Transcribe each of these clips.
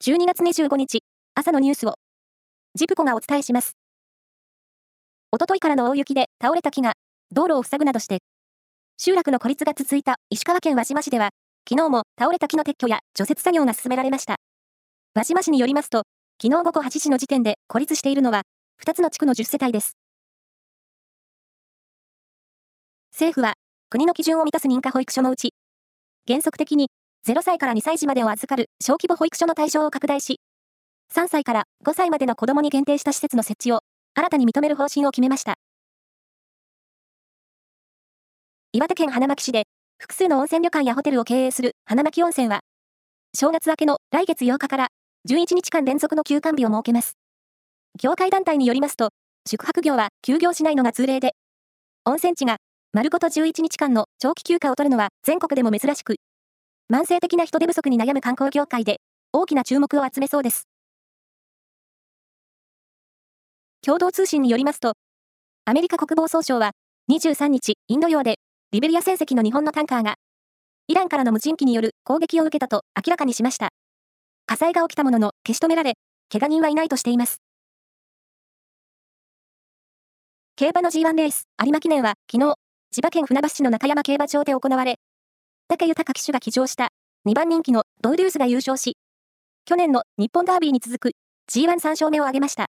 12月25日、朝のニュースを、ジプコがお伝えします。おとといからの大雪で倒れた木が、道路を塞ぐなどして、集落の孤立が続いた石川県輪島市では、昨日も倒れた木の撤去や除雪作業が進められました。輪島市によりますと、昨日午後8時の時点で孤立しているのは、2つの地区の10世帯です。政府は、国の基準を満たす認可保育所のうち、原則的に0歳から2歳児までを預かる小規模保育所の対象を拡大し、3歳から5歳までの子供に限定した施設の設置を新たに認める方針を決めました。岩手県花巻市で複数の温泉旅館やホテルを経営する花巻温泉は、正月明けの来月8日から11日間連続の休館日を設けます。業界団体によりますと、宿泊業は休業しないのが通例で、温泉地が丸ごと11日間の長期休暇を取るのは全国でも珍しく、慢性的な人手不足に悩む観光業界で大きな注目を集めそうです。共同通信によりますと、アメリカ国防総省は23日、インド洋でリベリア船籍の日本のタンカーがイランからの無人機による攻撃を受けたと明らかにしました。火災が起きたものの消し止められ、怪我人はいないとしています。競馬の G1 レース、有馬記念は昨日、千葉県船橋市の中山競馬場で行われ、武豊騎手が騎乗した2番人気のドウデュースが優勝し、去年の日本ダービーに続く G13 勝目を挙げました。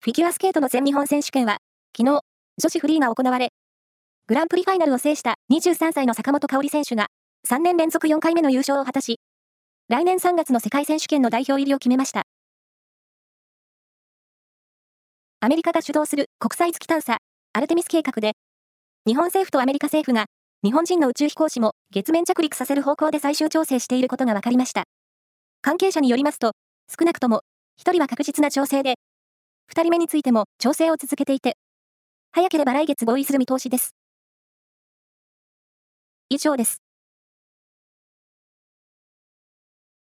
フィギュアスケートの全日本選手権は、昨日、女子フリーが行われ、グランプリファイナルを制した23歳の坂本香織選手が、3年連続4回目の優勝を果たし、来年3月の世界選手権の代表入りを決めました。アメリカが主導する国際月探査、アルテミス計画で、日本政府とアメリカ政府が、日本人の宇宙飛行士も月面着陸させる方向で最終調整していることが分かりました。関係者によりますと、少なくとも、1人は確実な調整で、2人目についても調整を続けていて、早ければ来月合意する見通しです。以上です。